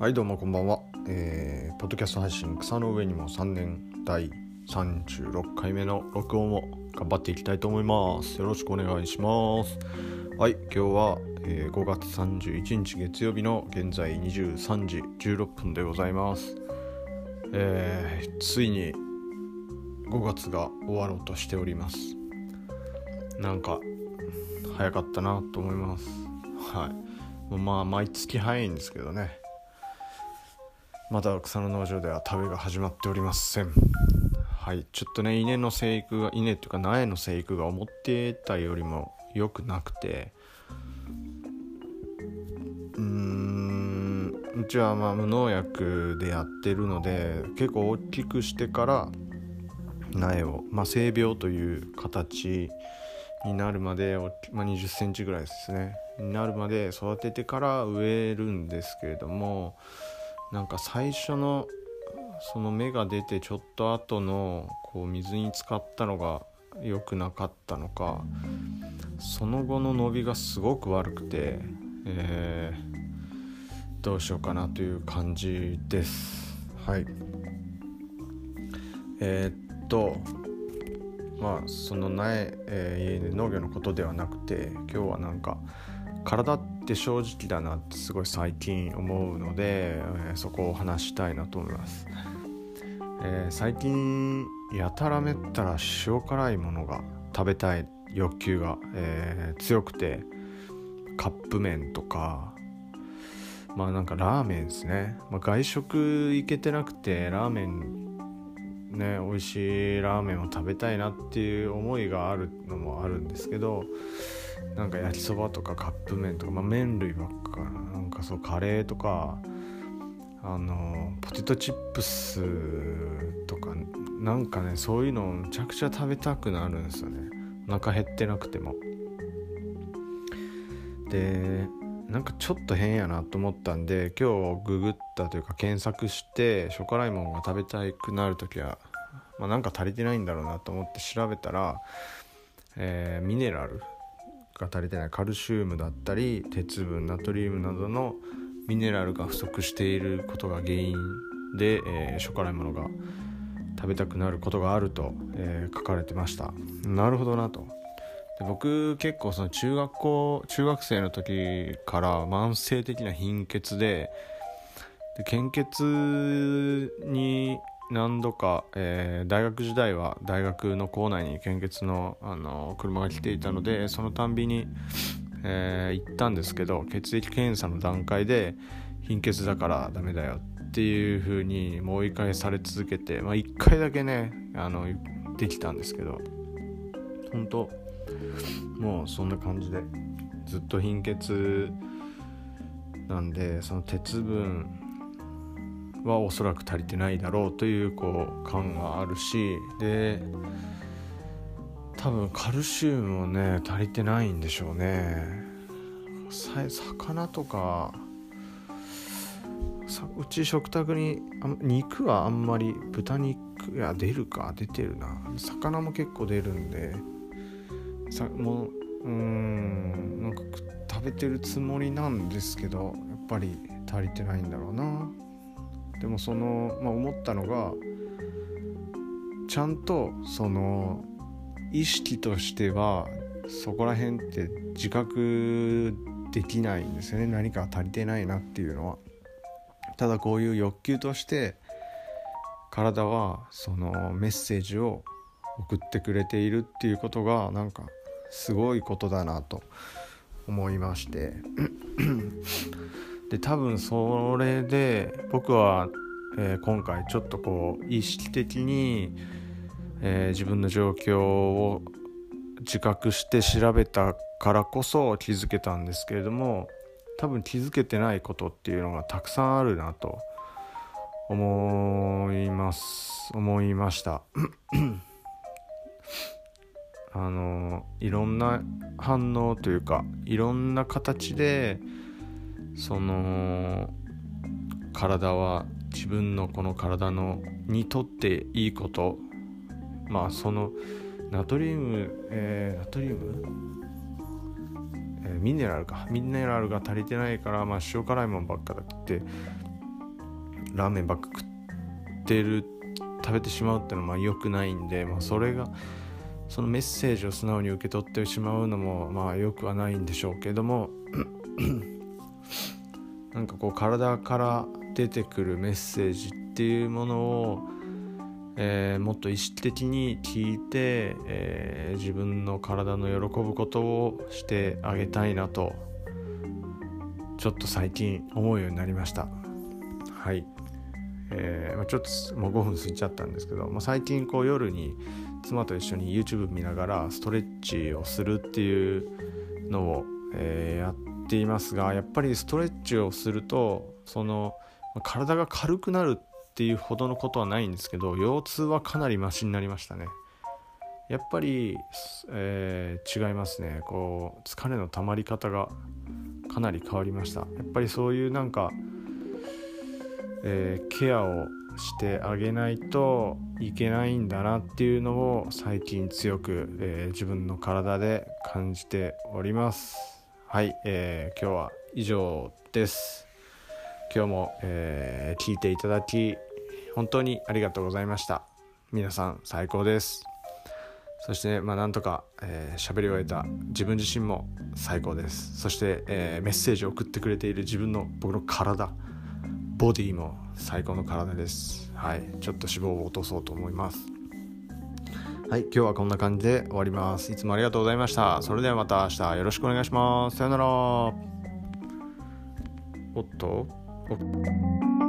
はいどうもこんばんは、えー、ポッドキャスト配信草の上にも3年第36回目の録音を頑張っていきたいと思います。よろしくお願いします。はい今日は、えー、5月31日月曜日の現在23時16分でございます。えー、ついに5月が終わろうとしております。なんか早かったなと思います。はい。まあ毎月早いんですけどね。まだ草の農場では食べが始まっておりません。はい。ちょっとね稲の生育が稲っていうか苗の生育が思ってたよりも良くなくて。うーん。うちはまあ無農薬でやってるので結構大きくしてから苗を、まあ、性病という形になるまで、まあ、2 0センチぐらいですね。になるまで育ててから植えるんですけれどもなんか最初のその芽が出てちょっと後のこう水に浸かったのが良くなかったのかその後の伸びがすごく悪くて、えー、どうしようかなという感じです。はい。えー、っとまあその苗、えー、農業のことではなくて今日はなんか体って正直だなってすごい最近思うので、え、そこを話したいなと思います、えー、最近やたらめったら塩辛いものが食べたい欲求が、えー、強くてカップ麺とかまあなんかラーメンですね、まあ、外食行けてなくてラーメンね美味しいラーメンを食べたいなっていう思いがあるのもあるんですけどなんか焼きそばとかカップ麺とか、まあ、麺類ばっかなんかそうカレーとかあのポテトチップスとかなんかねそういうのをむちゃくちゃ食べたくなるんですよね。お腹減ってなくても。でなんかちょっと変やなと思ったんで今日ググったというか検索してショコライモンが食べたくなる時は、まあ、なんか足りてないんだろうなと思って調べたら、えー、ミネラルが足りてないカルシウムだったり鉄分ナトリウムなどのミネラルが不足していることが原因で、えー、ショコラものが食べたくなることがあると、えー、書かれてました。なるほどなと。で僕結構その中学校中学生の時から慢性的な貧血でで献血に何度か、えー、大学時代は大学の構内に献血の、あの車が来ていたのでそのたんびに、えー、行ったんですけど血液検査の段階で貧血だからダメだよっていう風にもう一回され続けて、まあ、1回だけねあのできたんですけど本当もうそんな感じでずっと貧血なんでその鉄分はおそらく足りてないだろうというこう感があるしで多分カルシウムもね足りてないんでしょうね。魚とかうち食卓に肉はあんまり豚肉や出るか出てるな。魚も結構出るんでさもううんなんか食べてるつもりなんですけどやっぱり足りてないんだろうな。でもその、まあ、思ったのがちゃんとその意識としてはそこら辺って自覚できないんですよね。何か足りてないなっていうのは。ただこういう欲求として体はそのメッセージを送ってくれているっていうことがなんかすごいことだなと思いまして。で多分それで僕は、えー、今回ちょっとこう意識的に、えー、自分の状況を自覚して調べたからこそ気づけたんですけれども多分気づけてないことっていうのがたくさんあるなと思います思いました。あのいろんな反応というかいろんな形でその体は自分のこの体のにとっていいこと。まあそのナトリウム、えー、ナトリウム、えー、ミネラルか。ミネラルが足りてないから、まあ、塩辛いもんばっかだってラーメンばっか食ってる食べてしまうってのはまあ良くないんで、まあ、それがそのメッセージを素直に受け取ってしまうのもまあ良くはないんでしょうけどもなんかこう体から出てくるメッセージっていうものを、えー、もっと意識的に聞いて、えー、自分の体の喜ぶことをしてあげたいなとちょっと最近思うようになりました。はい。えー、まあ、ちょっともう5分過ぎちゃったんですけど、まあ、最近こう夜に妻と一緒に YouTube 見ながらストレッチをするっていうのを、えー、やってていますがやっぱりストレッチをするとその体が軽くなるっていうほどのことはないんですけど腰痛はかなりマシになりましたね。やっぱり、えー、違いますね。こう疲れの溜まり方がかなり変わりました。やっぱりそういうなんか、えー、ケアをしてあげないといけないんだなっていうのを最近強く、えー、自分の体で感じております。はい、えー、今日は以上です。今日も、えー、聞いていただき本当にありがとうございました。皆さん最高です。そして、まあ、なんとか喋、えー、り終えた自分自身も最高です。そして、えー、メッセージを送ってくれている自分の僕の体ボディも最高の体です。はいちょっと脂肪を落とそうと思います。はい今日はこんな感じで終わります。いつもありがとうございました。それではまた明日よろしくお願いします。さよなら。おっと。おっ。